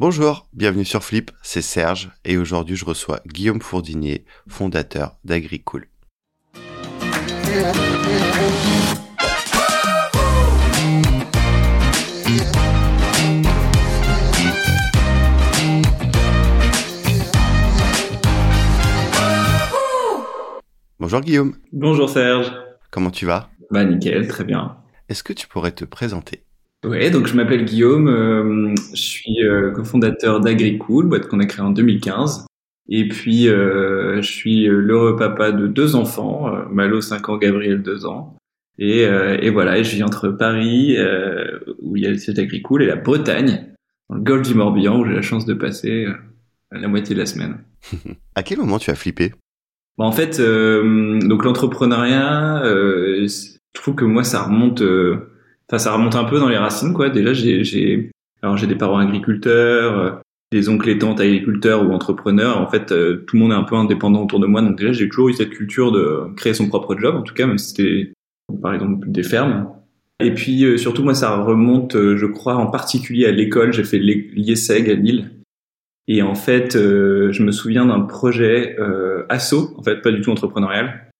Bonjour, bienvenue sur Flip, c'est Serge et aujourd'hui je reçois Guillaume Fourdinier, fondateur d'AgriCool. Bonjour Guillaume. Bonjour Serge. Comment tu vas? Bah nickel, très bien. Est-ce que tu pourrais te présenter? Oui, donc je m'appelle Guillaume, euh, je suis euh, cofondateur d'AgriCool, boîte qu'on a créée en 2015. Et puis euh, je suis l'heureux papa de deux enfants, Malo 5 ans, Gabriel 2 ans. Et, et voilà, et je vis entre Paris, où il y a le siège d'AgriCool, et la Bretagne, dans le golfe du Morbihan, où j'ai la chance de passer la moitié de la semaine. à quel moment tu as flippé? Bah, en fait, donc l'entrepreneuriat, je trouve que moi ça remonte euh, ça remonte un peu dans les racines quoi. Déjà j'ai alors j'ai des parents agriculteurs euh, des oncles et tantes agriculteurs ou entrepreneurs. En fait euh, tout le monde est un peu indépendant autour de moi. Donc déjà j'ai toujours eu cette culture de créer son propre job en tout cas même si c'était par exemple des fermes. Et puis surtout moi ça remonte je crois en particulier à l'école. J'ai fait l'IESEG à Lille. Et en fait je me souviens d'un projet asso en fait pas du tout entrepreneurial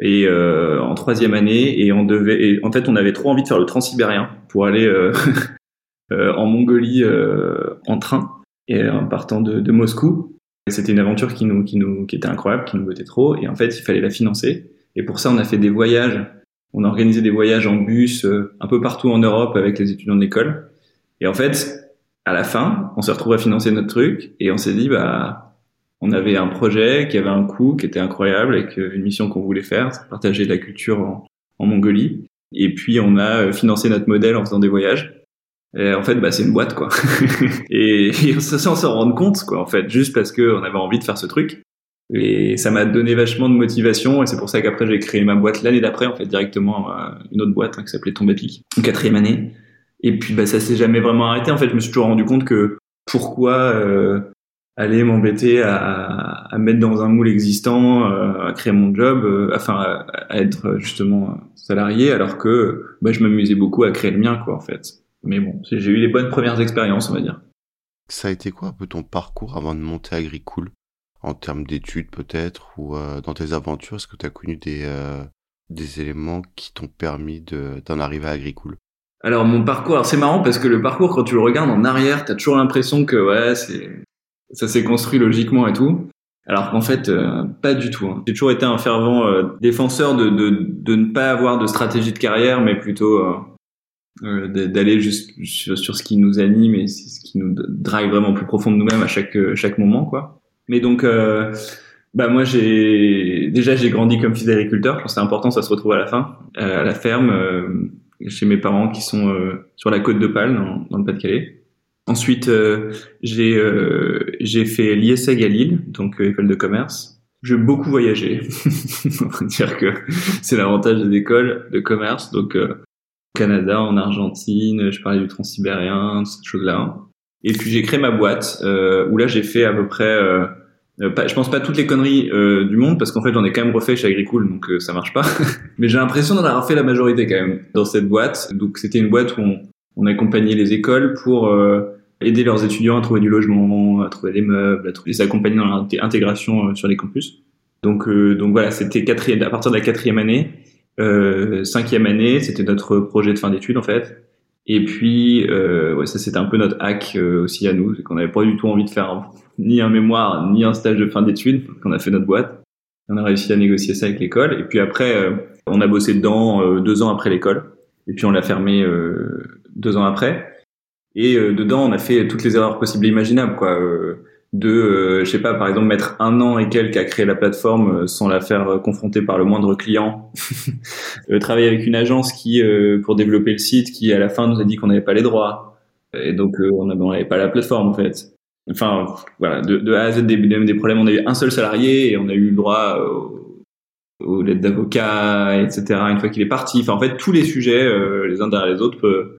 et euh, en troisième année et on devait et en fait on avait trop envie de faire le transsibérien pour aller euh, euh, en Mongolie en train et en partant de, de Moscou. C'était une aventure qui nous qui nous qui était incroyable qui nous bottait trop. Et en fait il fallait la financer. Et pour ça on a fait des voyages. On a organisé des voyages en bus un peu partout en Europe avec les étudiants de l'école. Et en fait à la fin on s'est retrouvé à financer notre truc et on s'est dit bah on avait un projet qui avait un coût qui était incroyable avec une mission qu'on voulait faire, partager la culture en, Mongolie. Et puis on a euh, financé notre modèle en faisant des voyages. Et en fait, bah, c'est une boîte, quoi. et, et sans s'en rendre compte, quoi, en fait, juste parce qu'on avait envie de faire ce truc. Et ça m'a donné vachement de motivation, et c'est pour ça qu'après j'ai créé ma boîte l'année d'après, en fait, directement une autre boîte hein, qui s'appelait Tombe Pic, en quatrième année. Et puis bah ça s'est jamais vraiment arrêté. En fait, je me suis toujours rendu compte que pourquoi euh, aller m'embêter à, à, mettre dans un moule existant, euh, à créer mon job, euh, enfin à, être justement salarié, alors que bah, je m'amusais beaucoup à créer le mien, quoi, en fait. Mais bon, j'ai eu les bonnes premières expériences, on va dire. Ça a été quoi un peu ton parcours avant de monter Agricool En termes d'études peut-être, ou euh, dans tes aventures, est-ce que tu as connu des, des éléments qui t'ont permis d'en arriver à Agricool alors mon parcours, c'est marrant parce que le parcours quand tu le regardes en arrière, t'as toujours l'impression que ouais c'est ça s'est construit logiquement et tout. Alors qu'en fait, euh, pas du tout. Hein. J'ai toujours été un fervent euh, défenseur de, de, de, ne pas avoir de stratégie de carrière, mais plutôt euh, d'aller juste sur, sur, ce qui nous anime et ce qui nous drive vraiment plus profond de nous-mêmes à chaque chaque moment, quoi. Mais donc, bah moi j'ai déjà j'ai grandi comme fils d'agriculteur. C'est important, ça se retrouve à la fin, à la ferme, chez mes parents qui sont sur la côte de Pâle, dans, dans le Pas-de-Calais. Ensuite, euh, j'ai euh, j'ai fait l'ISEG à Lille, donc euh, école de commerce. J'ai beaucoup voyagé. On va dire que c'est l'avantage des écoles de commerce. Donc au Canada, en Argentine, je parlais du transsibérien, ces choses-là. Et puis j'ai créé ma boîte où là j'ai fait à peu près pas, je pense pas toutes les conneries du monde parce qu'en fait j'en ai quand même refait chez Agricool donc ça marche pas. Mais j'ai l'impression d'en avoir fait la majorité quand même dans cette boîte. Donc c'était une boîte où on, on accompagnait les écoles pour aider leurs étudiants à trouver du logement, à trouver des meubles, à les accompagner dans l'intégration euh, sur les campus. Donc, euh, donc voilà, c'était quatrième, à partir de la quatrième année, euh, cinquième année, c'était notre projet de fin d'études en fait. Et puis, euh, ouais, ça c'était un peu notre hack euh, aussi à nous, c'est qu'on n'avait pas du tout envie de faire ni un mémoire ni un stage de fin d'études, qu'on a fait notre boîte. On a réussi à négocier ça avec l'école. Et puis après, on a bossé dedans deux ans après l'école. Et puis on l'a fermé deux ans après. Et euh, dedans, on a fait toutes les erreurs possibles et imaginables, quoi. Euh, de, euh, je sais pas, par exemple, mettre un an et quelques à créer la plateforme sans la faire confronter par le moindre client. travailler avec une agence qui, pour développer le site, qui à la fin nous a dit qu'on n'avait pas les droits. Et donc, on n'avait pas la plateforme, en fait. Enfin, voilà, de, de A à Z des, problèmes. On a eu un seul salarié et on a eu le droit aux, lettres d'avocat, etc. Une fois qu'il est parti. Enfin, en fait, tous les sujets, les uns derrière les autres,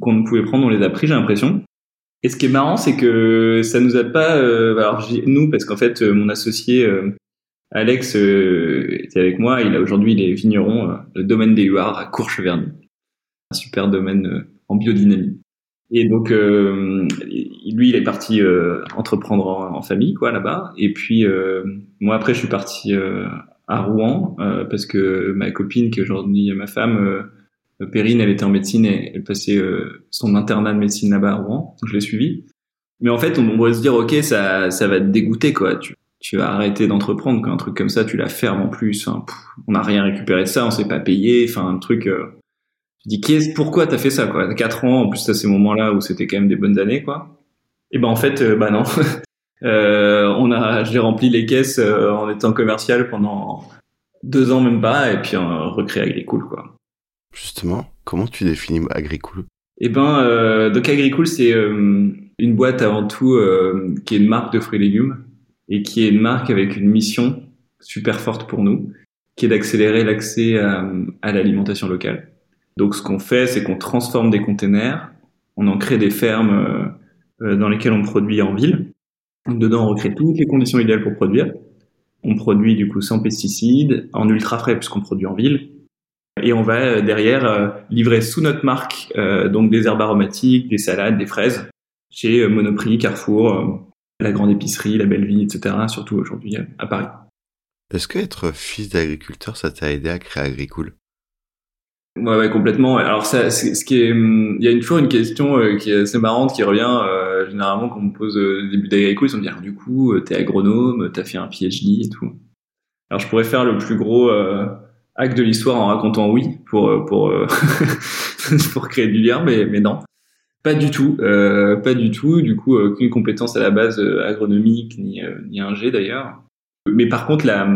qu'on ne pouvait prendre, on les a pris, j'ai l'impression. Et ce qui est marrant, c'est que ça nous a pas. Euh, alors nous, parce qu'en fait, euh, mon associé euh, Alex était avec moi. Il a aujourd'hui les vignerons, le domaine des Huards à Courcheverny, un super domaine en biodynamie. Et donc, euh, lui, il est parti euh, entreprendre en, famille, quoi, là-bas. Et puis, euh, moi, après, je suis parti à Rouen parce que ma copine, qui aujourd'hui ma femme, Perrine, elle était en médecine et elle passait son internat de médecine là-bas à Rouen. Donc, je l'ai suivi. Mais en fait, on pourrait se dire, ok, ça, ça va te dégoûter, quoi. Tu, tu vas arrêter d'entreprendre, quoi. Un truc comme ça, tu la fermes en plus. on n'a rien récupéré de ça, on s'est pas payé. Enfin, un truc je dis, pourquoi t'as fait ça, quoi? Quatre ans, en plus, à ces moments-là où c'était quand même des bonnes années, quoi. Et ben, en fait, euh, bah non. euh, on a, j'ai rempli les caisses euh, en étant commercial pendant deux ans, même pas, et puis on recréé Agricool, quoi. Justement, comment tu définis Agricool? Eh ben, euh, donc Agricool, c'est une boîte avant tout qui est une marque de fruits et légumes et qui est une marque avec une mission super forte pour nous, qui est d'accélérer l'accès à l'alimentation locale. Donc ce qu'on fait, c'est qu'on transforme des containers, on en crée des fermes euh, euh, dans lesquelles on produit en ville. Dedans, on recrée toutes les conditions idéales pour produire. On produit du coup sans pesticides, en ultra frais puisqu'on produit en ville. Et on va euh, derrière livrer sous notre marque donc des herbes aromatiques, des salades, des fraises chez Monoprix, Carrefour, la grande épicerie, la Belle Vie, etc. Surtout aujourd'hui à Paris. Est-ce que être fils d'agriculteur, ça t'a aidé à créer Agricool Ouais, ouais, complètement. Alors, ça, ce qui est, hum, il y a une fois une question euh, qui est assez marrante qui revient euh, généralement quand on me pose euh, le début d'agricole, ils me dire du coup, t'es agronome, t'as fait un PhD et tout. Alors, je pourrais faire le plus gros acte de l'histoire en racontant oui pour pour pour créer du lien, mais mais non, pas du tout, pas du tout. Du coup, aucune compétence à la base agronomique ni ni G d'ailleurs. Mais par contre, la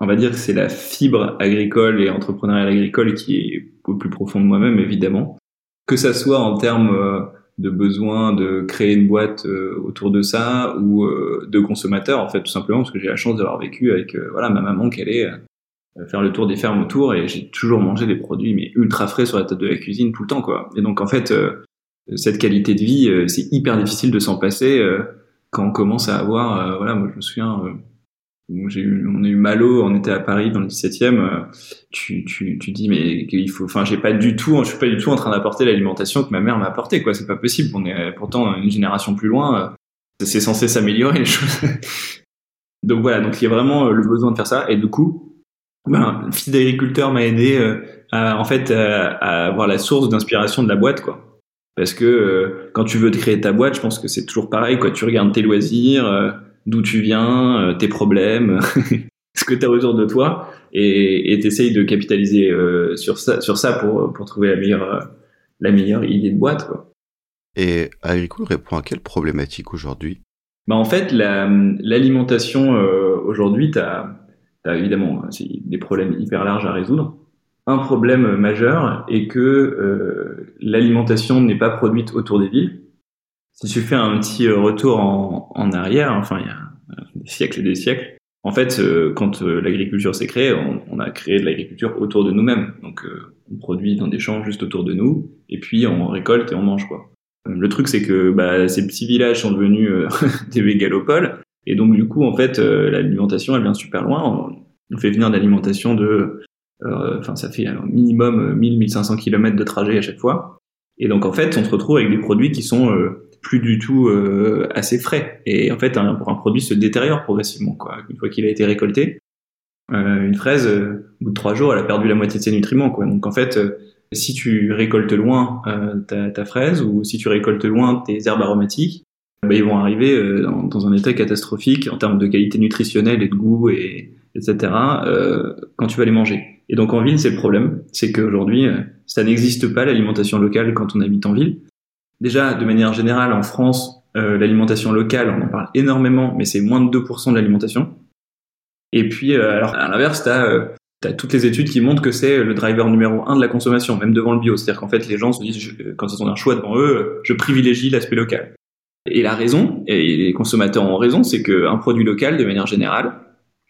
on va dire que c'est la fibre agricole et entrepreneuriale agricole qui est au plus profond de moi-même, évidemment. Que ça soit en termes euh, de besoin de créer une boîte euh, autour de ça ou euh, de consommateurs, en fait, tout simplement, parce que j'ai la chance d'avoir vécu avec voilà ma maman qui allait faire le tour des fermes autour et j'ai toujours mangé des produits mais ultra frais sur la table de la cuisine tout le temps, quoi. Et donc, en fait, cette qualité de vie, c'est hyper difficile de s'en passer quand on commence à avoir, voilà, moi je me souviens j'ai eu, on a eu Malo, on était à Paris dans le 17e. Euh, tu, tu, tu dis mais il faut, enfin j'ai pas du tout, je suis pas du tout en train d'apporter l'alimentation que ma mère m'a apporté quoi. C'est pas possible. On est pourtant une génération plus loin. Euh, c'est censé s'améliorer les choses. donc voilà, donc il y a vraiment euh, le besoin de faire ça. Et du coup, ben, le fils d'agriculteur m'a aidé à, en fait à, avoir la source d'inspiration de la boîte quoi. Parce que quand tu veux te créer ta boîte, je pense que c'est toujours pareil quoi. Tu regardes tes loisirs d'où tu viens, euh, tes problèmes, ce que tu as autour de toi, et t'essayes de capitaliser euh, sur ça, sur ça pour, pour trouver la meilleure, euh, la meilleure idée de boîte. Quoi. Et Agricool répond à quelle problématique aujourd'hui? Bah en fait, l'alimentation aujourd'hui, tu as, évidemment des problèmes hyper larges à résoudre. Un problème majeur est que l'alimentation n'est pas produite autour des villes si tu fais un petit euh, retour en, arrière, enfin il y a des siècles et des siècles, en fait, euh, quand euh, l'agriculture s'est créée, on, on, a créé de l'agriculture autour de nous-mêmes. Donc, on produit dans des champs juste autour de nous, et puis on récolte et on mange quoi. Le truc, c'est que bah, ces petits villages sont devenus des mégalopoles, et donc du coup, en fait, l'alimentation, elle vient super loin. On, fait venir l'alimentation de, enfin, ça fait un minimum 1000-1500 km de trajet à chaque fois. Et donc, en fait, on se retrouve avec des produits qui sont plus du tout euh, assez frais. Et en fait, un, un produit se détériore progressivement. Quoi. Une fois qu'il a été récolté, euh, une fraise, euh, au bout de trois jours, elle a perdu la moitié de ses nutriments. Quoi. Donc en fait, si tu récoltes loin ta, ta, fraise ou si tu récoltes loin tes herbes aromatiques, ils vont arriver dans, dans, un état catastrophique en termes de qualité nutritionnelle et de goût, et, etc., quand tu vas les manger. Et donc en ville, c'est le problème, c'est qu'aujourd'hui, ça n'existe pas l'alimentation locale quand on habite en ville. Déjà, de manière générale, en France, euh, l'alimentation locale, on en parle énormément, mais c'est moins de 2% de l'alimentation. Et puis, euh, alors à l'inverse, tu as, euh, toutes les études qui montrent que c'est le driver numéro un de la consommation, même devant le bio. C'est-à-dire qu'en fait, les gens se disent, quand ils ont un choix devant eux, je privilégie l'aspect local. Et la raison, et les consommateurs ont raison, c'est qu'un produit local, de manière générale,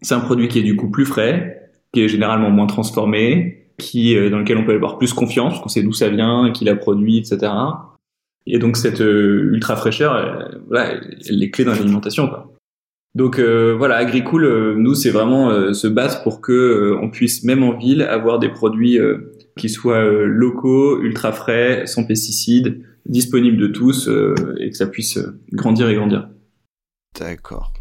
c'est un produit qui est du coup plus frais, qui est généralement moins transformé, qui dans lequel on peut avoir plus confiance, qu'on sait d'où ça vient, qui l'a produit, etc. Et donc cette euh, ultra fraîcheur, elle, voilà, elle est clé dans l'alimentation. Donc euh, voilà, Agricool, euh, nous c'est vraiment se battre pour que on puisse même en ville avoir des produits qui soient locaux, ultra frais, sans pesticides, disponible de tous et que ça puisse grandir et grandir. D'accord.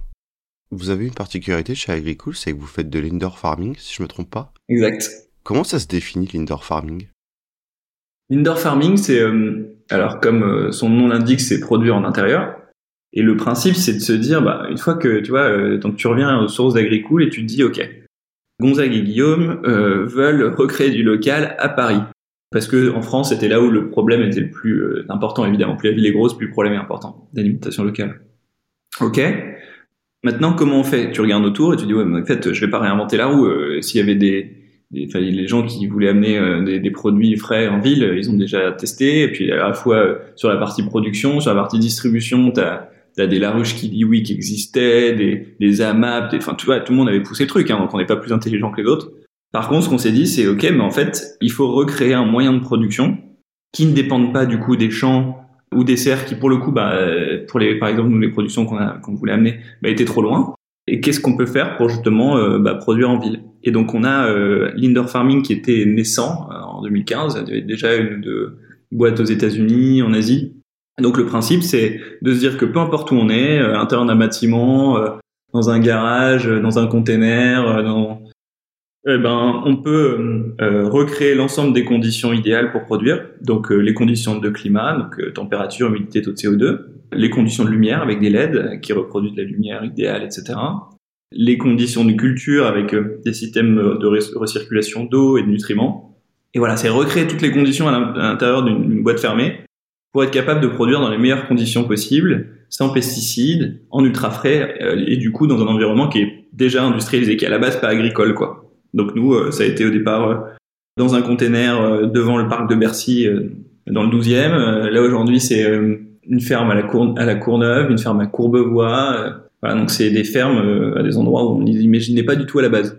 Vous avez une particularité chez Agricool, c'est que vous faites de l'indoor farming, si je me trompe pas. Exact. Comment ça se définit l'indoor farming? L'indoor farming, c'est alors comme son nom l'indique, c'est produire en intérieur. Et le principe, c'est de se dire, bah, une fois que tu vois, donc tu reviens aux sources d'Agricool et tu te dis, ok, Gonzague et Guillaume euh, veulent recréer du local à Paris. Parce que en France, c'était là où le problème était le plus euh, important, évidemment. Plus la ville est grosse, plus le problème est important d'alimentation locale. Ok. Maintenant, comment on fait? Tu regardes autour et tu dis ouais, mais en fait, je vais pas réinventer la roue. Euh, s'il y avait des, des les gens qui voulaient amener des, des, produits frais en ville, ils ont déjà testé. Et puis à la fois sur la partie production, sur la partie distribution, t'as T'as des Larouche qui dit oui qui existaient, des, des AMAP, enfin tu vois, tout le monde avait poussé le truc, hein, donc on n'est pas plus intelligent que les autres. Par contre, ce qu'on s'est dit, c'est ok, mais en fait, il faut recréer un moyen de production qui ne dépende pas du coup des champs ou des serres qui, pour le coup, bah, pour les, par exemple, nous les productions qu'on qu'on voulait amener, bah, étaient trop loin. Et qu'est-ce qu'on peut faire pour justement euh, bah, produire en ville? Et donc on a euh, l'indoor farming qui était naissant euh, en 2015. Il y avait déjà une de boîtes aux États-Unis, en Asie, donc le principe, c'est de se dire que peu importe où on est, à l'intérieur d'un bâtiment, euh, dans un garage, euh, dans un container, euh, dans... Eh ben, on peut recréer l'ensemble des conditions idéales pour produire. Donc les conditions de climat, donc température, humidité, taux de CO2, les conditions de lumière avec des LED qui reproduisent la lumière idéale, etc. Les conditions de culture avec des systèmes de recirculation d'eau et de nutriments. Et voilà, c'est recréer toutes les conditions à l'intérieur d'une boîte fermée pour être capable de produire dans les meilleures conditions possibles, sans pesticides, en ultra frais, euh, et du coup dans un environnement qui est déjà industrialisé, qui est à la base pas agricole, quoi. Donc nous, euh, ça a été au départ euh, dans un container devant le parc de Bercy, dans le 12e. là aujourd'hui, c'est une ferme à la, Cour à la Courneuve, une ferme à Courbevoie. voilà, donc c'est des fermes à des endroits où on les imaginait pas du tout à la base.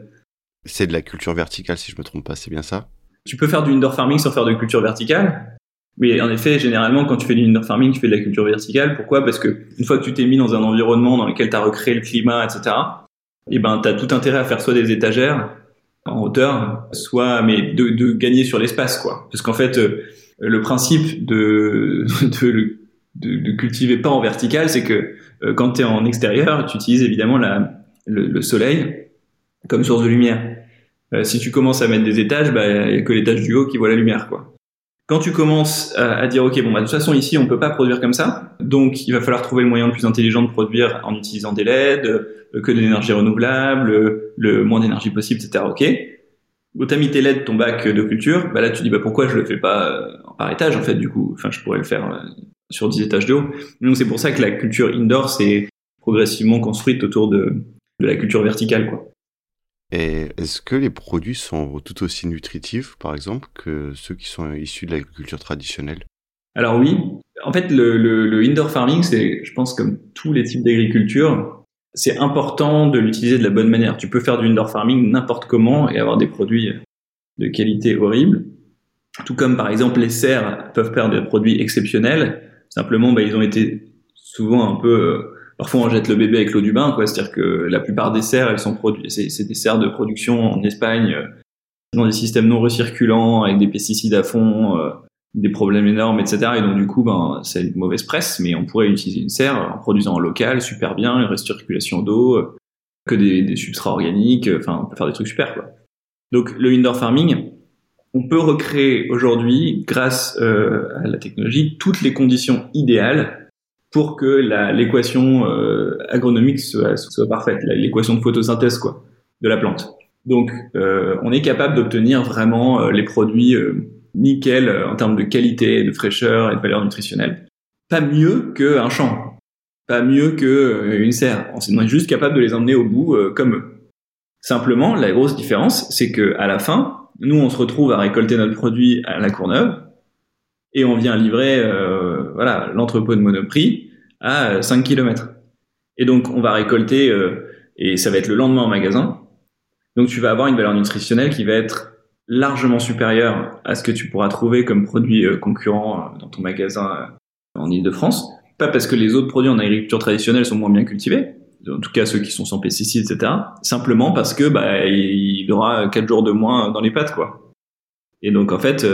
C'est de la culture verticale, si je me trompe pas, c'est bien ça? Tu peux faire du indoor farming sans faire de culture verticale. Mais en effet, généralement, quand tu fais du indoor farming, tu fais de la culture verticale. Pourquoi? Parce que une fois que tu t'es mis dans un environnement dans lequel tu as recréé le climat, etc., eh ben, tu as tout intérêt à faire soit des étagères en hauteur, soit mais de, de gagner sur l'espace, quoi. Parce qu'en fait, euh, le principe de, de, de, de, cultiver pas en vertical, c'est que euh, quand tu es en extérieur, tu utilises évidemment la, le, le soleil comme source de lumière. Euh, si tu commences à mettre des étages, bah, il n'y a que l'étage du haut qui voit la lumière, quoi. Quand tu commences à, dire ok bon bah de toute façon ici on peut pas produire comme ça, donc il va falloir trouver le moyen le plus intelligent de produire en utilisant des LED, euh, que de l'énergie renouvelable, le moins d'énergie possible, etc. Ok. Quand t'as mis tes LED ton bac de culture, bah là tu dis bah pourquoi je le fais pas euh, par étage en fait du coup, enfin je pourrais le faire euh, sur 10 étages de haut. Donc c'est pour ça que la culture indoor c'est progressivement construite autour de, de la culture verticale quoi. Et est-ce que les produits sont tout aussi nutritifs, par exemple, que ceux qui sont issus de l'agriculture traditionnelle? Alors oui. En fait, le, indoor farming, c'est, je pense, comme tous les types d'agriculture, c'est important de l'utiliser de la bonne manière. Tu peux faire du indoor farming n'importe comment et avoir des produits de qualité horrible. Tout comme, par exemple, les serres peuvent faire des produits exceptionnels. Simplement, bah, ils ont été souvent un peu euh, parfois on jette le bébé avec l'eau du bain, quoi. C'est-à-dire que la plupart des serres, elles sont produites, c'est des serres de production en Espagne euh, dans des systèmes non recirculants avec des pesticides à fond, euh, des problèmes énormes, etc. Et donc du coup, ben c'est une mauvaise presse, mais on pourrait utiliser une serre en produisant en local, super bien, une recirculation d'eau, euh, que des, des, substrats organiques, enfin on peut faire des trucs super, quoi. Donc le indoor farming, on peut recréer aujourd'hui, grâce à la technologie, toutes les conditions idéales pour que l'équation euh, agronomique soit, soit parfaite, l'équation de photosynthèse quoi, de la plante. Donc, euh, on est capable d'obtenir vraiment euh, les produits euh, nickel euh, en termes de qualité, de fraîcheur et de valeur nutritionnelle. Pas mieux qu'un champ, pas mieux qu'une serre. On est juste capable de les emmener au bout comme eux. Simplement, la grosse différence, c'est que à la fin, nous, on se retrouve à récolter notre produit à la Courneuve et on vient livrer euh, voilà l'entrepôt de Monoprix à 5 km. Et donc on va récolter euh, et ça va être le lendemain en magasin. Donc tu vas avoir une valeur nutritionnelle qui va être largement supérieure à ce que tu pourras trouver comme produit euh, concurrent dans ton magasin en Ile-de-France. Pas parce que les autres produits en agriculture traditionnelle sont moins bien cultivés, en tout cas ceux qui sont sans pesticides, etc. Simplement parce que bah, il aura 4 jours de moins dans les pâtes, quoi. Et donc en fait,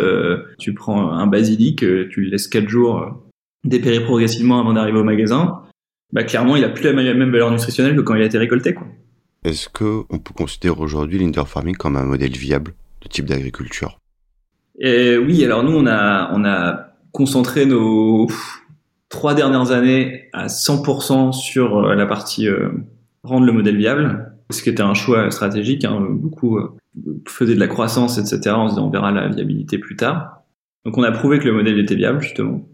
tu prends un basilic, tu le laisses 4 jours dépérir progressivement avant d'arriver au magasin. Bah clairement, il a plus la même valeur nutritionnelle que quand il a été récolté. Quoi. Est-ce que on peut considérer aujourd'hui l'indoor farming comme un modèle viable de type d'agriculture? Oui, alors nous on a on a concentré nos trois dernières années à 100% sur euh, la partie euh, rendre le modèle viable, ce qui était un choix stratégique. Hein. Beaucoup euh, faisaient de la croissance, etc. En se disant on verra la viabilité plus tard. Donc on a prouvé que le modèle était viable justement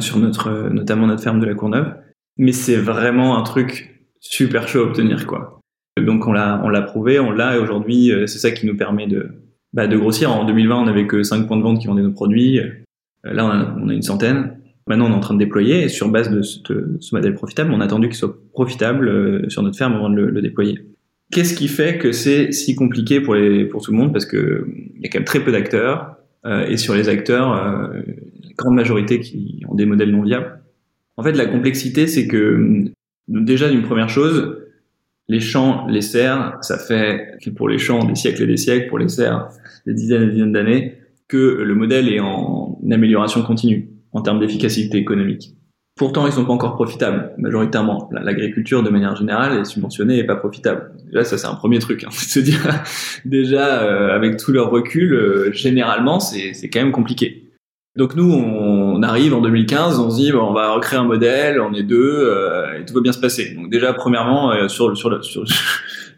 sur notre notamment notre ferme de la Courneuve. Mais c'est vraiment un truc super chaud à obtenir quoi. Donc on l'a on l'a prouvé, on l'a et aujourd'hui euh, c'est ça qui nous permet de bah, de grossir. En 2020 on avait que 5 points de vente qui vendaient nos produits. Euh, là on a, on a une centaine. Maintenant on est en train de déployer et sur base de ce, modèle profitable, on a attendu qu'il soit profitable euh, sur notre ferme avant de le, déployer. Qu'est-ce qui fait que c'est si compliqué pour les pour tout le monde? Parce que il y a quand même très peu d'acteurs et sur les acteurs, grande majorité qui ont des modèles non viables. En fait, la complexité, c'est que déjà d'une première chose, les champs, les serres, ça fait pour les champs des siècles et des siècles, pour les serres des dizaines et des dizaines d'années, que le modèle est en amélioration continue en termes d'efficacité économique. Pourtant, ils sont pas encore profitables, majoritairement. L'agriculture, de manière générale, est subventionnée et pas profitable. Déjà, ça, c'est un premier truc. Hein. se dire, déjà, euh, avec tout leur recul, euh, généralement, c'est quand même compliqué. Donc nous, on arrive en 2015, on se dit bon, on va recréer un modèle, on est deux, euh, et tout va bien se passer. Donc déjà, premièrement, euh, sur sur sur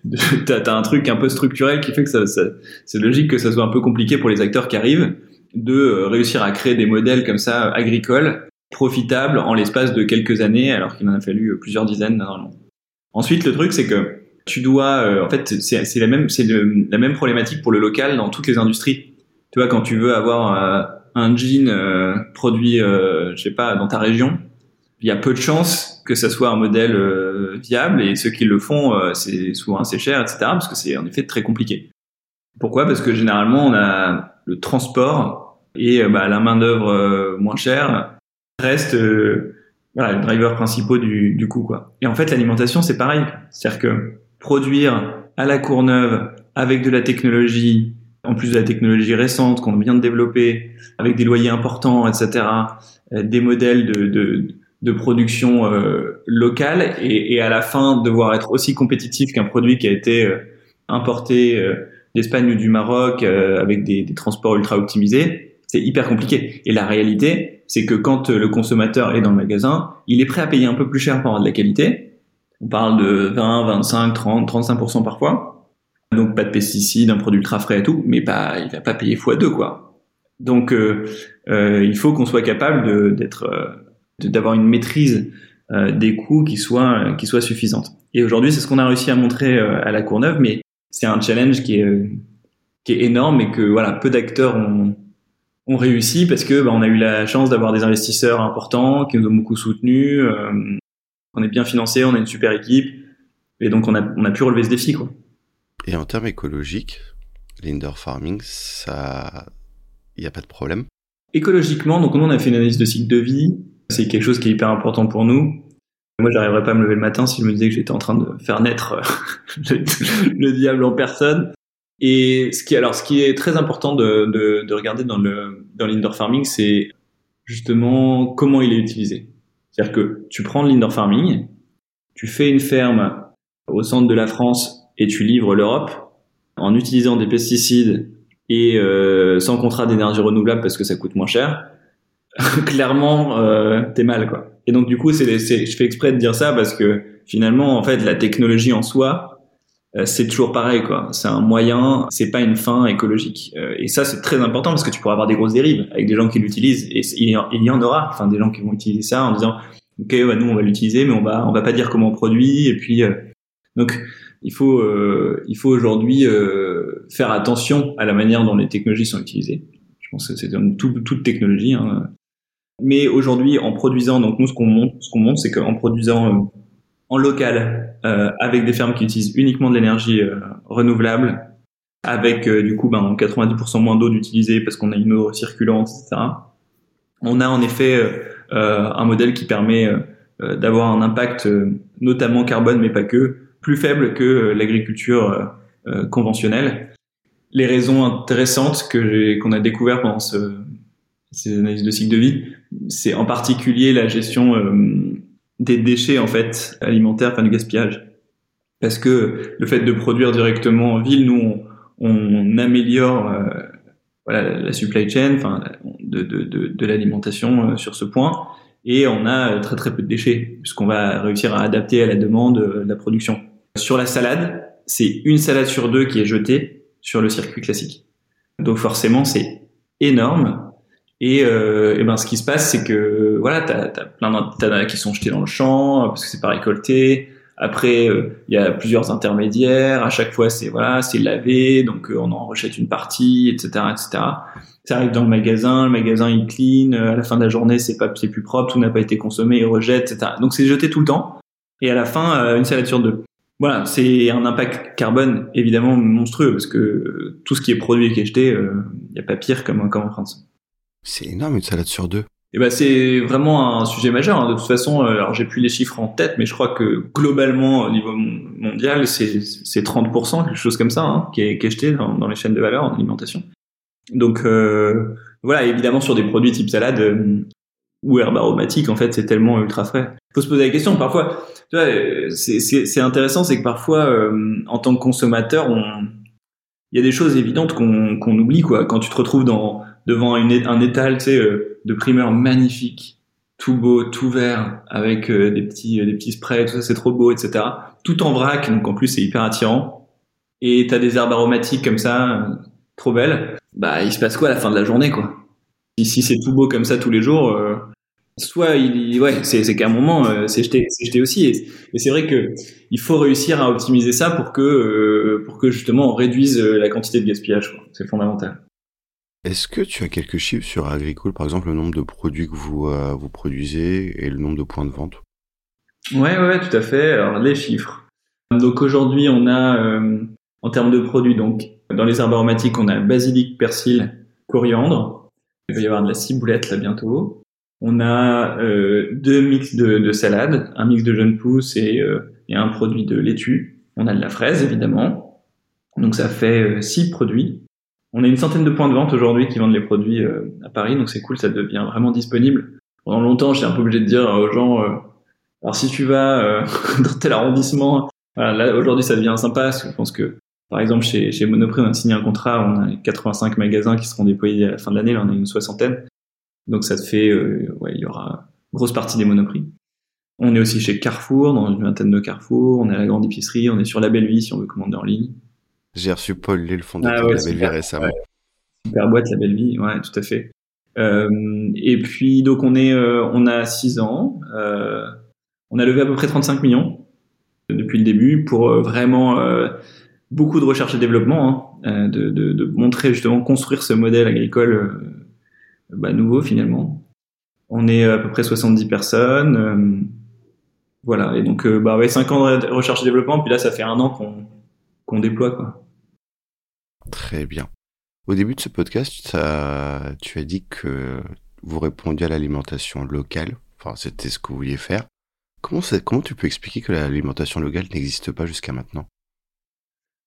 t'as as un truc un peu structurel qui fait que ça, ça c'est logique que ça soit un peu compliqué pour les acteurs qui arrivent de euh, réussir à créer des modèles comme ça agricoles profitables en l'espace de quelques années, alors qu'il en a fallu plusieurs dizaines normalement. Ensuite, le truc c'est que tu dois, en fait, c'est la même c'est la même problématique pour le local dans toutes les industries. Tu vois, quand tu veux avoir un jean euh, produit, euh, je sais pas, dans ta région, il y a peu de chances que ça soit un modèle euh, viable et ceux qui le font, c'est souvent assez cher, etc. Parce que c'est en effet très compliqué. Pourquoi? Parce que généralement, on a le transport et bah, la main d'œuvre moins chère reste voilà, les drivers principaux du, du coût. Quoi. Et en fait, l'alimentation, c'est pareil. C'est-à-dire que produire à la Courneuve avec de la technologie, en plus de la technologie récente qu'on vient de développer, avec des loyers importants, etc., euh, des modèles de, de, de production euh, locale, et, et, à la fin devoir être aussi compétitif qu'un produit qui a été euh, importé euh, d'Espagne ou du Maroc avec des, des, transports ultra optimisés, c'est hyper compliqué. Et la réalité, c'est que quand le consommateur est dans le magasin, il est prêt à payer un peu plus cher pour avoir de la qualité. On parle de 20, 25, 30, 35% parfois donc pas de pesticides, un produit ultra frais et tout, mais pas, il va pas payer fois deux quoi. Donc euh, euh, il faut qu'on soit capable d'être, euh, d'avoir une maîtrise des coûts qui soit qui soit suffisante. Et aujourd'hui c'est ce qu'on a réussi à montrer à la Courneuve, mais c'est un challenge qui est qui est énorme et que voilà peu d'acteurs ont ont réussi parce que bah, on a eu la chance d'avoir des investisseurs importants qui nous ont beaucoup soutenus. on est bien financé, on a une super équipe et donc on a on a pu relever ce défi quoi. Et en termes écologiques, l'indoor farming, ça, il n'y a pas de problème. Écologiquement, donc nous on a fait une analyse de cycle de vie. C'est quelque chose qui est hyper important pour nous. Moi, j'arriverais pas à me lever le matin si je me disais que j'étais en train de faire naître le, diable en personne. Et ce qui, alors, ce qui est très important de regarder dans le dans l'indoor farming, c'est justement comment il est utilisé. C'est-à-dire que tu prends l'indoor farming, tu fais une ferme au centre de la France et tu livres l'Europe en utilisant des pesticides et euh, sans contrat d'énergie renouvelable parce que ça coûte moins cher, clairement, euh, t'es mal, quoi. Et donc, du coup, c'est, je fais exprès de dire ça parce que finalement, en fait, la technologie en soi, euh, c'est toujours pareil, quoi. C'est un moyen, c'est pas une fin écologique. Euh, et ça, c'est très important parce que tu pourras avoir des grosses dérives avec des gens qui l'utilisent. Et il y en aura, enfin, des gens qui vont utiliser ça en disant, ok, bah, nous, on va l'utiliser, mais on va, on va pas dire comment on produit. Et puis, euh, donc, il faut, euh, il faut aujourd'hui euh, faire attention à la manière dont les technologies sont utilisées. Je pense que c'est dans toute technologie. Hein. Mais aujourd'hui, en produisant, donc nous, ce qu'on montre, ce qu'on montre, c'est qu'en produisant euh, en local, avec des fermes qui utilisent uniquement de l'énergie renouvelable, avec du coup ben, 90% moins d'eau d'utiliser parce qu'on a une eau circulante, etc. On a en effet un modèle qui permet d'avoir un impact, notamment carbone, mais pas que, plus faible que euh, l'agriculture euh, euh, conventionnelle. les raisons intéressantes que qu'on a découvert pendant ce, ces analyses de cycle de vie, c'est en particulier la gestion euh, des déchets en fait alimentaires, enfin du gaspillage. Parce que le fait de produire directement en ville, nous on, améliore euh, voilà la supply chain, enfin de, de, de, de l'alimentation euh, sur ce point, et on a très très peu de déchets puisqu'on va réussir à adapter à la demande de la production. Sur la salade, c'est une salade sur deux qui est jetée sur le circuit classique. Donc forcément c'est énorme et, euh, et, ben ce qui se passe, c'est que voilà, t'as as plein d'antennes qui sont jetés dans le champ parce que c'est pas récolté. Après, euh, il y a plusieurs intermédiaires. À chaque fois, c'est voilà, c'est lavé, donc euh, on en rechète une partie, etc., etc. Ça arrive dans le magasin, le magasin il clean. À la fin de la journée, c'est c'est plus propre, tout n'a pas été consommé, il rejette, etc. Donc c'est jeté tout le temps. Et à la fin, une salade sur deux. Voilà, c'est un impact carbone évidemment monstrueux parce que tout ce qui est produit et qui est jeté, il n'y a pas pire comme, comme en France. C'est énorme une salade sur deux. Et eh ben c'est vraiment un sujet majeur. Hein. De toute façon, euh, alors j'ai plus les chiffres en tête, mais je crois que globalement au niveau mondial, c'est c'est 30%, quelque chose comme ça, hein, qui, est, qui est jeté dans, dans, les chaînes de valeur en alimentation. Donc euh, voilà, évidemment sur des produits type salade euh, ou herbe aromatique, en fait, c'est tellement ultra frais. Faut se poser la question. Parfois, tu vois, euh, c'est intéressant, c'est que parfois, en tant que consommateur, on il y a des choses évidentes qu'on qu'on oublie quoi. Quand tu te retrouves dans devant une, un étal, tu sais, euh, de primeurs magnifiques, tout beau, tout vert, avec euh, des petits, euh, des petits sprays, tout ça, c'est trop beau, etc. Tout en vrac, donc en plus c'est hyper attirant. Et t'as des herbes aromatiques comme ça, trop belles. Bah, il se passe quoi à la fin de la journée, quoi? Si c'est tout beau comme ça tous les jours, soit il, ouais, c'est, c'est qu'à un moment, c'est jeté, c'est jeté aussi. Et, c'est vrai que il faut réussir à optimiser ça pour que, pour que justement on réduise la quantité de gaspillage. C'est fondamental. Est-ce que tu as quelques chiffres sur Agricole, par exemple le nombre de produits que vous, euh, vous produisez et le nombre de points de vente? Ouais, ouais, tout à fait. Alors les chiffres. Donc aujourd'hui, on a euh, en termes de produits, donc dans les herbes aromatiques, on a basilic, persil, coriandre. Il va y avoir de la ciboulette là bientôt. On a euh, deux mix de, de salade, un mix de jeunes pousses et, et un produit de laitue. On a de la fraise évidemment. Donc ça fait six produits. On a une centaine de points de vente aujourd'hui qui vendent les produits euh, à Paris, donc c'est cool, ça devient vraiment disponible. Pendant longtemps, j'étais un peu obligé de dire aux gens, euh, alors si tu vas euh, dans tel arrondissement, là aujourd'hui ça devient sympa, parce que je pense que par exemple chez, chez Monoprix, on a signé un contrat, on a 85 magasins qui seront déployés à la fin de l'année, là on a une soixantaine, donc ça te fait, ouais, il y aura une grosse partie des Monoprix. On est aussi chez Carrefour, dans une vingtaine de Carrefour, on est à la grande épicerie, on est sur la belle vie si on veut commander en ligne. J'ai reçu Paul Lé, le fondateur ah de la Belle Vie récemment. Super boîte, la Belle Vie, ouais, tout à fait. Euh, et puis donc on est, euh, on a 6 ans, euh, on a levé à peu près 35 millions depuis le début pour euh, vraiment euh, beaucoup de recherche et développement, hein, de, de, de, montrer justement construire ce modèle agricole bah, nouveau finalement. On est à peu près 70 personnes, voilà. Et donc bah ouais, 5 ans de recherche et développement, puis là ça fait un an qu'on qu'on déploie quoi. Très bien. Au début de ce podcast, tu as dit que vous répondiez à l'alimentation locale. Enfin, c'était ce que vous vouliez faire. Comment, comment tu peux expliquer que l'alimentation locale n'existe pas jusqu'à maintenant?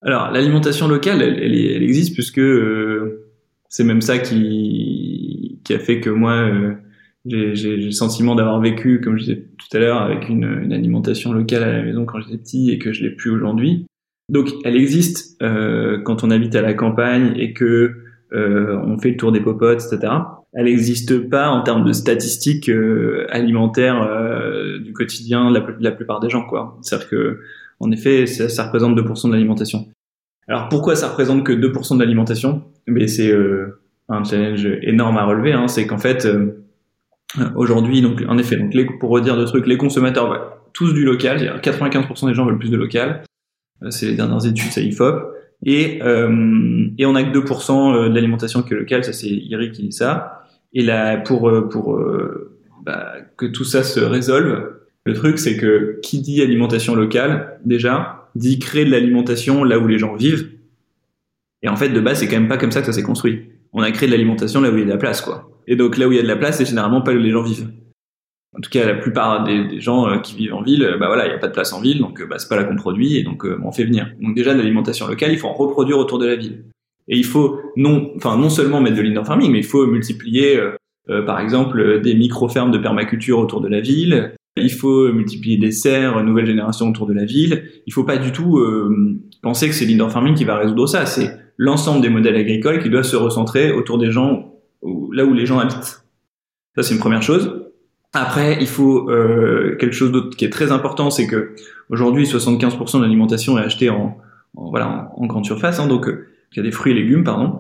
Alors, l'alimentation locale, elle, existe puisque euh, c'est même ça qui, qui a fait que moi, euh, j'ai le sentiment d'avoir vécu, comme je disais tout à l'heure, avec une, une, alimentation locale à la maison quand j'étais petit et que je l'ai plus aujourd'hui. Donc, elle existe euh, quand on habite à la campagne et que euh, on fait le tour des popotes, etc. Elle n'existe pas en termes de statistiques euh, alimentaires euh, du quotidien de la, plupart des gens, quoi. C'est-à-dire que, en effet, ça, ça représente 2% de l'alimentation. Alors, pourquoi ça représente que 2% de l'alimentation? Mais c'est euh, un challenge énorme à relever. Hein. C'est qu'en fait, aujourd'hui, donc, en effet, donc, les, pour redire deux trucs, les consommateurs veulent tous du local. 95% des gens veulent plus de local. Euh, c'est les dernières études, c'est IFOP. Et, euh, et on a que 2% euh, de l'alimentation qui est locale, ça c'est IRI qui dit ça. Et là, pour, pour bah, que tout ça se résolve, le truc c'est que qui dit alimentation locale, déjà, dit créer de l'alimentation là où les gens vivent. Et en fait, de base, c'est quand même pas comme ça que ça s'est construit. On a créé de l'alimentation là où il y a de la place, quoi. Et donc là où il y a de la place, c'est généralement pas où les gens vivent en tout cas la plupart des, gens euh, qui vivent en ville, euh, bah voilà, il n'y a pas de place en ville, donc euh, bah, c'est pas là qu'on produit et donc on fait venir. Donc déjà l'alimentation locale, il faut en reproduire autour de la ville. Et il faut non, enfin non seulement mettre de l'indoor farming, mais il faut multiplier, par exemple, des micro-fermes de permaculture autour de la ville. Il faut multiplier des serres, nouvelle génération autour de la ville. Il faut pas du tout penser que c'est l'indoor farming qui va résoudre ça. C'est l'ensemble des modèles agricoles qui doivent se recentrer autour des gens, là où les gens habitent. Ça, c'est une première chose. Après, il faut euh, quelque chose d'autre qui est très important, c'est que aujourd'hui, 75% de l'alimentation est achetée en, voilà en, grande surface, hein, donc euh, il y a des fruits et légumes, pardon.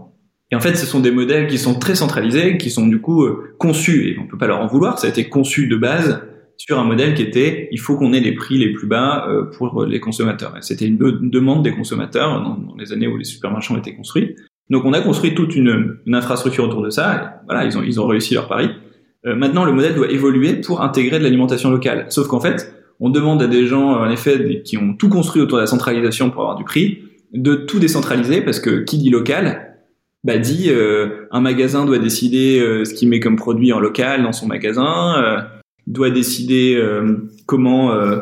Et en fait, ce sont des modèles qui sont très centralisés, qui sont du coup euh, conçus, et on peut pas leur en vouloir, ça a été conçu de base sur un modèle qui était il faut qu'on ait les prix les plus bas euh, pour les consommateurs. C'était une, demande des consommateurs dans, les années où les supermarchés ont été construits. Donc on a construit toute une, une infrastructure autour de ça. Et voilà, ils ont ils ont réussi leur pari. Euh, maintenant, le modèle doit évoluer pour intégrer de l'alimentation locale. Sauf qu'en fait, on demande à des gens, en effet, qui ont tout construit autour de la centralisation pour avoir du prix, de tout décentraliser parce que qui dit local, bah dit euh, un magasin doit décider ce qu'il met comme produit en local dans son magasin doit décider euh, comment euh,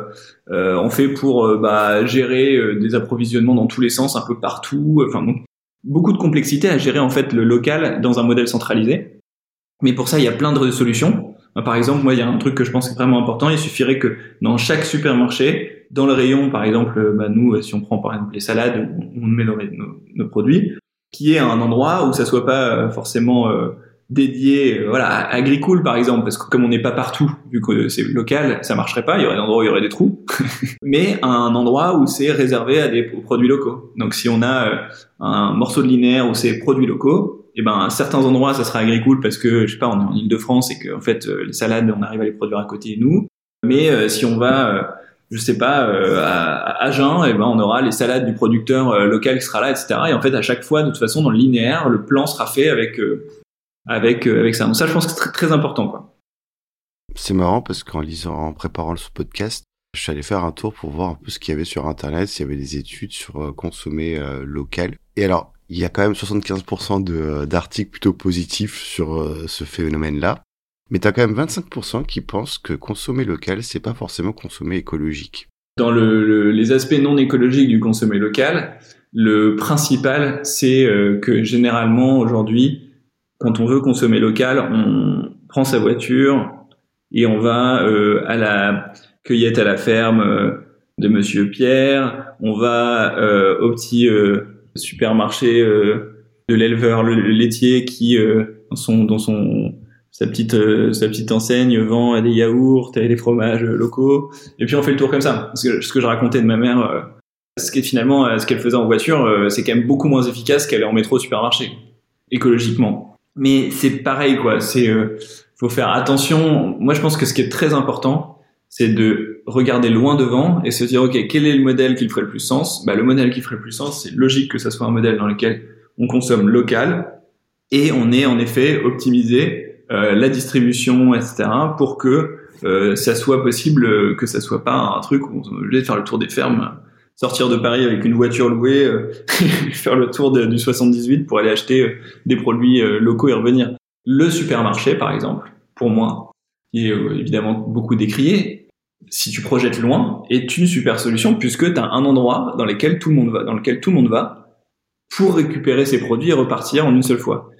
euh, on fait pour bah, gérer des approvisionnements dans tous les sens, un peu partout. Enfin, donc, beaucoup de complexité à gérer en fait le local dans un modèle centralisé. Mais pour ça, il y a plein de solutions. Par exemple, moi, il y a un truc que je pense est vraiment important. Il suffirait que dans chaque supermarché, dans le rayon, par exemple, bah, nous, si on prend par exemple les salades, on met nos, nos, produits, qui est un endroit où ça soit pas forcément dédié euh, voilà à Agricool par exemple parce que comme on n'est pas partout vu que c'est local ça marcherait pas il y aurait des endroits où il y aurait des trous. Mais un endroit où c'est réservé à des produits locaux. Donc si on a euh, un morceau de linéaire où c'est produits locaux et eh ben certains endroits ça sera Agricool parce que je sais pas on est en Île-de-France et que en fait euh, les salades on arrive à les produire à côté de nous. Mais si on va je sais pas, à, Agen, et eh ben on aura les salades du producteur local qui sera là, etc. Et en fait, à chaque fois, de toute façon, dans le linéaire, le plan sera fait avec, euh, avec ça. Donc ça, je pense que c'est très, très important. Quoi. C'est marrant parce qu'en lisant, en préparant ce podcast, je suis allé faire un tour pour voir un peu ce qu'il y avait sur Internet, s'il y avait des études sur euh, consommer euh, local. Et alors, il y a quand même 75% de, d'articles plutôt positifs sur ce phénomène-là. Mais tu as quand même 25% qui pensent que consommer local, c'est pas forcément consommer écologique. Dans le, les aspects non écologiques du consommer local, le principal, c'est que généralement aujourd'hui, quand on veut consommer local, on prend sa voiture et on va euh, à la cueillette à la ferme euh, de Monsieur Pierre. On va euh, au petit supermarché de l'éleveur le, laitier qui dans son dans son sa petite sa petite enseigne vend des yaourts et des fromages locaux. Et puis on fait le tour comme ça. Ce que, ce que je racontais de ma mère, ce qui est finalement ce qu'elle faisait en voiture, c'est quand même beaucoup moins efficace qu'aller en métro au supermarché écologiquement. Mais c'est pareil, quoi. C'est, euh, faut faire attention. Moi, je pense que ce qui est très important, c'est de regarder loin devant et se dire, ok, quel est le modèle qui ferait le plus sens? Bah, le modèle qui ferait le plus sens, c'est logique que ça soit un modèle dans lequel on consomme local et on ait en effet optimisé euh, la distribution, etc., pour que euh, ça soit possible, que ça soit pas un truc où on est obligé de faire le tour des fermes sortir de Paris avec une voiture louée, euh, faire le tour du 78 pour aller acheter euh, des produits euh, locaux et revenir. Le supermarché, par exemple, pour moi, qui est évidemment beaucoup décrié, si tu projettes loin, est une super solution puisque tu as un endroit dans lequel tout le monde va, dans lequel tout le monde va pour récupérer ses produits et repartir en une seule fois.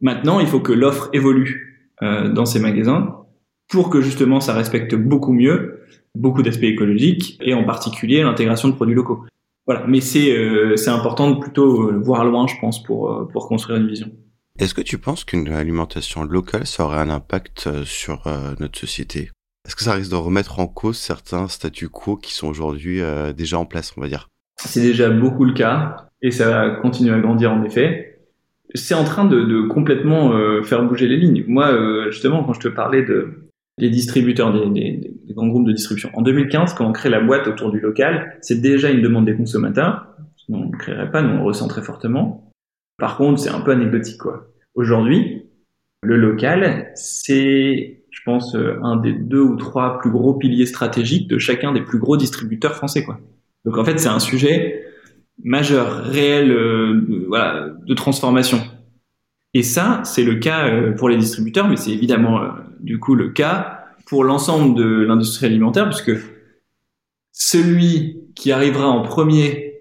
Maintenant, il faut que l'offre évolue dans ces magasins pour que justement ça respecte beaucoup mieux beaucoup d'aspects écologiques et en particulier l'intégration de produits locaux. Voilà, mais c'est euh, c'est important de plutôt euh, voir loin, je pense, pour euh, pour construire une vision. Est-ce que tu penses qu'une alimentation locale ça aurait un impact sur notre société? Est-ce que ça risque de remettre en cause certains statu quo qui sont aujourd'hui déjà en place, on va dire? C'est déjà beaucoup le cas et ça va continuer à grandir en effet. C'est en train de, de complètement faire bouger les lignes. Moi, justement, quand je te parlais de les distributeurs, des, grands groupes de distribution. En 2015, quand on crée la boîte autour du local, c'est déjà une demande des consommateurs. Sinon, on ne créerait pas, nous on ressent très fortement. Par contre, c'est un peu anecdotique, quoi. Aujourd'hui, le local, c'est, je pense, euh, un des deux ou trois plus gros piliers stratégiques de chacun des plus gros distributeurs français, quoi. Donc en fait, c'est un sujet majeur, réel, euh, voilà, de transformation. Et ça, c'est le cas euh, pour les distributeurs, mais c'est évidemment euh, du coup le cas pour l'ensemble de l'industrie alimentaire, puisque celui qui arrivera en premier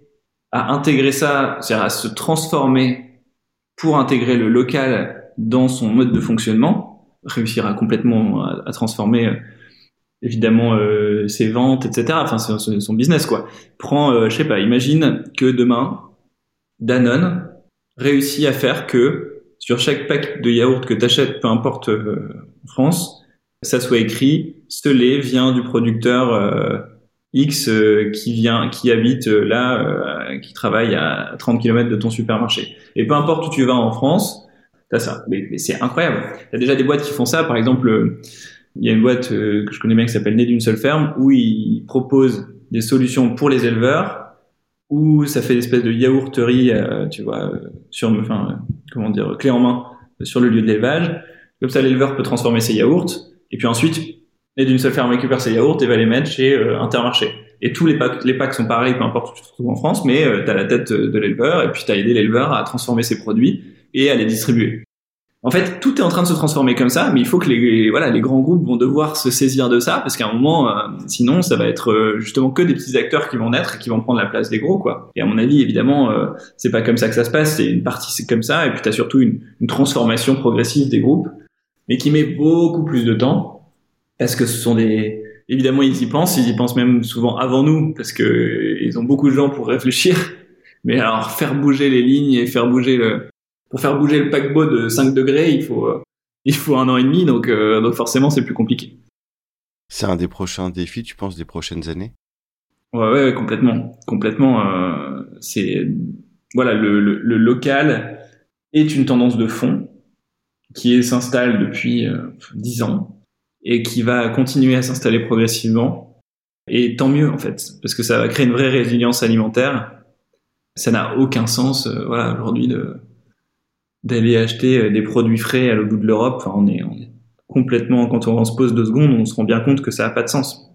à intégrer ça, c'est-à-dire à se transformer pour intégrer le local dans son mode de fonctionnement, réussir à complètement à, transformer évidemment ses ventes, etc. Enfin, son, business quoi. Prends, je sais pas, imagine que demain Danone réussit à faire que sur chaque pack de yaourt que tu achètes, peu importe en France, ça soit écrit ce lait vient du producteur euh, X euh, qui vient, qui habite euh, là, qui travaille à 30 km de ton supermarché. Et peu importe où tu vas en France, t'as ça. Mais, c'est incroyable. T'as déjà des boîtes qui font ça. Par exemple, il y a une boîte que je connais bien qui s'appelle Né d'une seule ferme où ils proposent des solutions pour les éleveurs où ça fait une espèce de yaourterie, tu vois, sur, enfin, comment dire, clé en main sur le lieu de l'élevage. Comme ça, l'éleveur peut transformer ses yaourts et puis ensuite, et d'une seule ferme récupère ses yaourts et va les mettre chez euh, Intermarché. Et tous les packs, les packs sont pareils, peu importe où tu te trouves en France, mais euh, tu la tête de l'éleveur et puis tu as aidé l'éleveur à transformer ses produits et à les distribuer. En fait, tout est en train de se transformer comme ça, mais il faut que les, voilà, les grands groupes vont devoir se saisir de ça, parce qu'à un moment, euh, sinon, ça va être euh, justement que des petits acteurs qui vont naître et qui vont prendre la place des gros, quoi. Et à mon avis, évidemment, c'est pas comme ça que ça se passe. C'est une partie, c'est comme ça, et puis tu as surtout une, une transformation progressive des groupes, mais qui met beaucoup plus de temps parce que ce sont des évidemment ils y pensent, ils y pensent même souvent avant nous parce que ils ont beaucoup de gens pour réfléchir. Mais alors faire bouger les lignes et faire bouger le pour faire bouger le paquebot de 5 degrés, il faut euh, il faut un an et demi donc euh, donc forcément c'est plus compliqué. C'est un des prochains défis, tu penses, des prochaines années? Ouais, ouais, complètement, complètement. Euh, c'est voilà, le, le, le, local est une tendance de fond qui s'installe depuis euh, 10 ans et qui va continuer à s'installer progressivement. Et tant mieux en fait, parce que ça va créer une vraie résilience alimentaire. Ça n'a aucun sens, euh, voilà, aujourd'hui de d'aller acheter euh, des produits frais à l'autre bout de l'Europe. Enfin, on est, on est complètement, quand on, se pose deux secondes, on se rend bien compte que ça n'a pas de sens.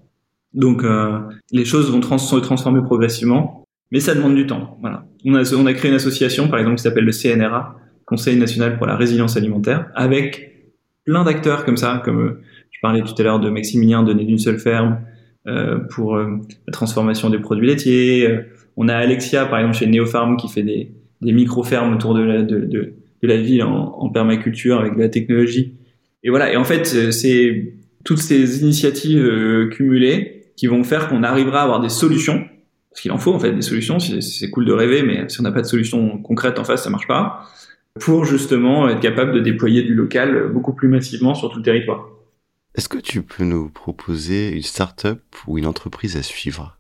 Donc, euh, les choses vont se transformer progressivement, mais ça demande du temps. Voilà. On a, on a créé une association, par exemple, qui s'appelle le CNRA, Conseil national pour la résilience alimentaire, avec plein d'acteurs comme ça, comme je parlais tout à l'heure de Maximilien donné d'une seule ferme euh, pour euh, la transformation des produits laitiers. Euh, on a Alexia, par exemple, chez Neopharm, qui fait des, des micro-fermes autour de la, de, de, de la ville en, en, permaculture avec de la technologie. Et voilà. Et en fait, c'est toutes ces initiatives cumulées qui vont faire qu'on arrivera à avoir des solutions. Parce qu'il en faut, en fait, des solutions. C'est cool de rêver, mais si on n'a pas de solution concrète en face, ça marche pas. Pour justement être capable de déployer du local beaucoup plus massivement sur tout le territoire. Est-ce que tu peux nous proposer une start-up ou une entreprise à suivre?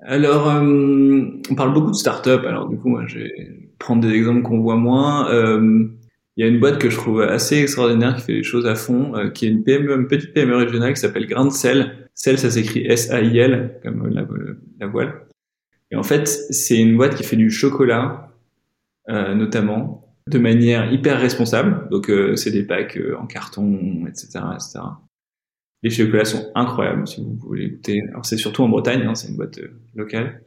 Alors, euh, on parle beaucoup de start-up. Alors, du coup, moi, je vais prendre des exemples qu'on voit moins. Euh, il y a une boîte que je trouve assez extraordinaire qui fait les choses à fond, euh, qui est une PME, une petite PME régionale qui s'appelle Grain de Sel. Sel, ça s'écrit S-A-I-L, comme la, la, voile. Et en fait, c'est une boîte qui fait du chocolat, notamment, de manière hyper responsable. Donc euh, c'est des packs euh, en carton, etc., etc. Les chocolats sont incroyables si vous voulez goûter. Alors c'est surtout en Bretagne, hein, c'est une boîte euh, locale.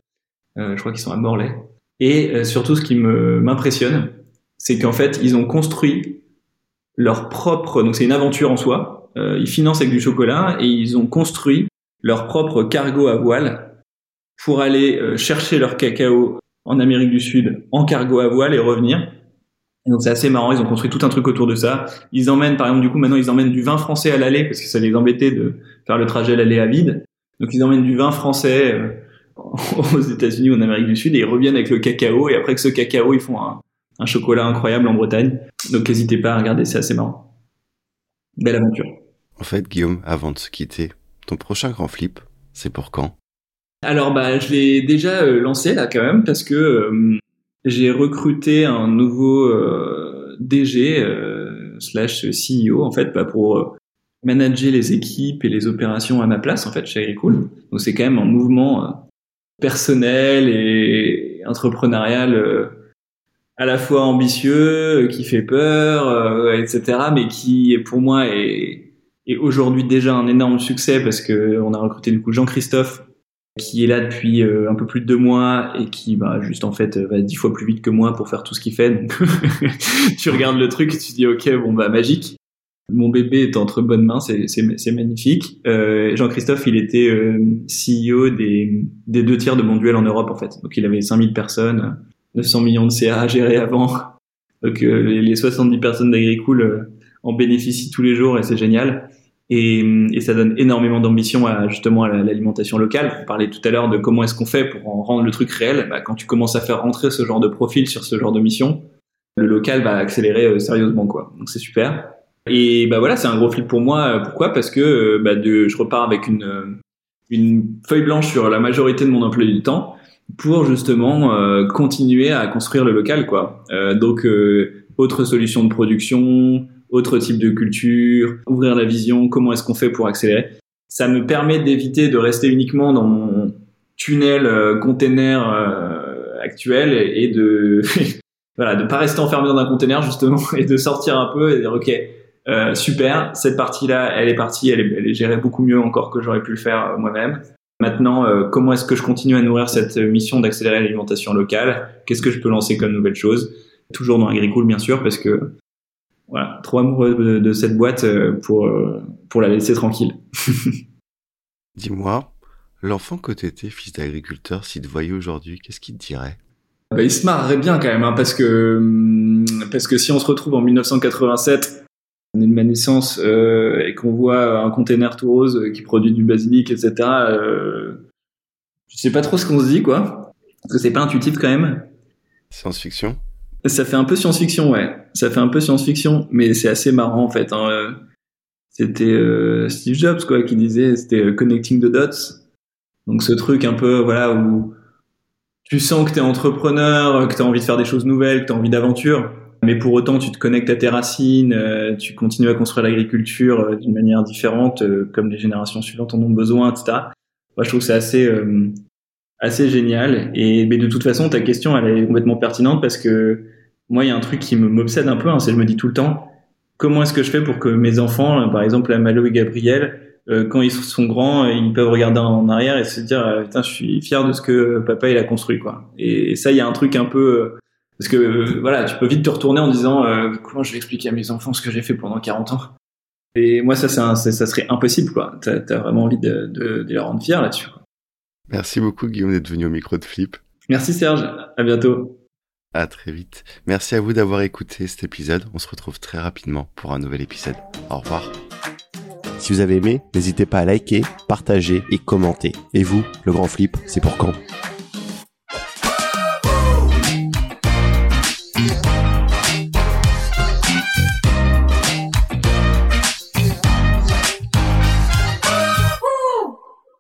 je crois qu'ils sont à Morlaix. Et surtout ce qui m'impressionne, c'est qu'en fait ils ont construit leur propre. Donc c'est une aventure en soi. ils financent avec du chocolat et ils ont construit leur propre cargo à voile pour aller chercher leur cacao en Amérique du Sud en cargo à voile et revenir donc c'est assez marrant, ils ont construit tout un truc autour de ça. Ils emmènent, par exemple, du coup, maintenant ils emmènent du vin français à l'aller parce que ça les embêtait de faire le trajet l'aller à vide. Donc ils emmènent du vin français euh, aux États-Unis ou en Amérique du Sud et ils reviennent avec le cacao et après que ce cacao, ils font un, un chocolat incroyable en Bretagne. Donc n'hésitez pas à regarder, c'est assez marrant. Belle aventure. En fait, Guillaume, avant de se quitter, ton prochain grand flip, c'est pour quand? Alors bah je l'ai déjà euh, lancé là quand même parce que euh, j'ai recruté un nouveau euh, DG slash CEO en fait bah, pour manager les équipes et les opérations à ma place en fait chez Agricool. Donc c'est quand même un mouvement personnel et entrepreneurial à la fois ambitieux, qui fait peur, etc. Mais qui pour moi est, est aujourd'hui déjà un énorme succès parce que on a recruté du coup Jean-Christophe qui est là depuis euh, un peu plus de deux mois et qui bah, juste en fait va dix fois plus vite que moi pour faire tout ce qu'il fait. Tu regardes le truc et tu dis ok bon bah magique. Mon bébé est entre bonnes mains, c'est magnifique. Euh, Jean-Christophe, il était euh, CEO des, des deux tiers de mon duel en Europe en fait. Donc il avait 5000 personnes, 900 millions de CA à gérer avant. Donc les 70 personnes d'Agricool en bénéficient tous les jours et c'est génial. Et, et, ça donne énormément d'ambition à justement à l'alimentation locale. On parlait tout à l'heure de comment est-ce qu'on fait pour en rendre le truc réel. Bah, quand tu commences à faire rentrer ce genre de profil sur ce genre de mission, le local va accélérer euh, sérieusement quoi. Donc c'est super. Et bah voilà, c'est un gros flip pour moi. Pourquoi? Parce que euh, bah, de, je repars avec une une feuille blanche sur la majorité de mon emploi du temps pour justement euh, continuer à construire le local quoi. donc autre solution de production, autre type de culture, ouvrir la vision, comment est-ce qu'on fait pour accélérer. Ça me permet d'éviter de rester uniquement dans mon tunnel euh, container euh, actuel et, de voilà de pas rester enfermé dans un container justement et de sortir un peu et de dire ok euh, super cette partie là elle est partie elle est, elle est gérée beaucoup mieux encore que j'aurais pu le faire euh, moi-même. Maintenant comment est-ce que je continue à nourrir cette mission d'accélérer l'alimentation locale? Qu'est-ce que je peux lancer comme nouvelle chose? Toujours dans Agricool bien sûr parce que voilà, trop amoureux de, cette boîte euh, pour, euh, pour la laisser tranquille. Dis-moi, l'enfant que t'étais, fils d'agriculteur, s'il te voyait aujourd'hui, qu'est-ce qu'il te dirait? Bah, Il se marrerait bien quand même, hein, parce, que, hum, parce que si on se retrouve en 1987, année de ma naissance, euh, et qu'on voit un container tout rose qui produit du basilic, etc., euh, je sais pas trop ce qu'on se dit, quoi. Parce que c'est pas intuitif quand même. Science-fiction ça fait un peu science-fiction, ouais. Ça fait un peu science-fiction, mais c'est assez marrant en fait. Hein. Euh, c'était euh, Steve Jobs quoi qui disait, c'était euh, connecting the dots. Donc ce truc un peu voilà où tu sens que t'es entrepreneur, que t'as envie de faire des choses nouvelles, que t'as envie d'aventure, mais pour autant tu te connectes à tes racines, tu continues à construire l'agriculture d'une manière différente, comme les générations suivantes en ont besoin, etc. Moi je trouve c'est assez assez génial. Et mais de toute façon, ta question, elle est complètement pertinente parce que moi, il y a un truc qui m'obsède un peu, hein, c'est je me dis tout le temps, comment est-ce que je fais pour que mes enfants, par exemple, Malo et Gabriel, euh, quand ils sont grands, ils peuvent regarder en arrière et se dire, euh, putain, je suis fier de ce que papa il a construit, quoi. Et, ça, il y a un truc un peu euh, parce que voilà, tu peux vite te retourner en disant comment je vais expliquer à mes enfants ce que j'ai fait pendant 40 ans? Et moi, ça, ça serait impossible, quoi. T'as as vraiment envie de, de, de les rendre fiers là-dessus. Merci beaucoup Guillaume d'être venu au micro de Flip. Merci Serge, à bientôt. À très vite. Merci à vous d'avoir écouté cet épisode. On se retrouve très rapidement pour un nouvel épisode. Au revoir. Si vous avez aimé, n'hésitez pas à liker, partager et commenter. Et vous, le grand flip, c'est pour quand?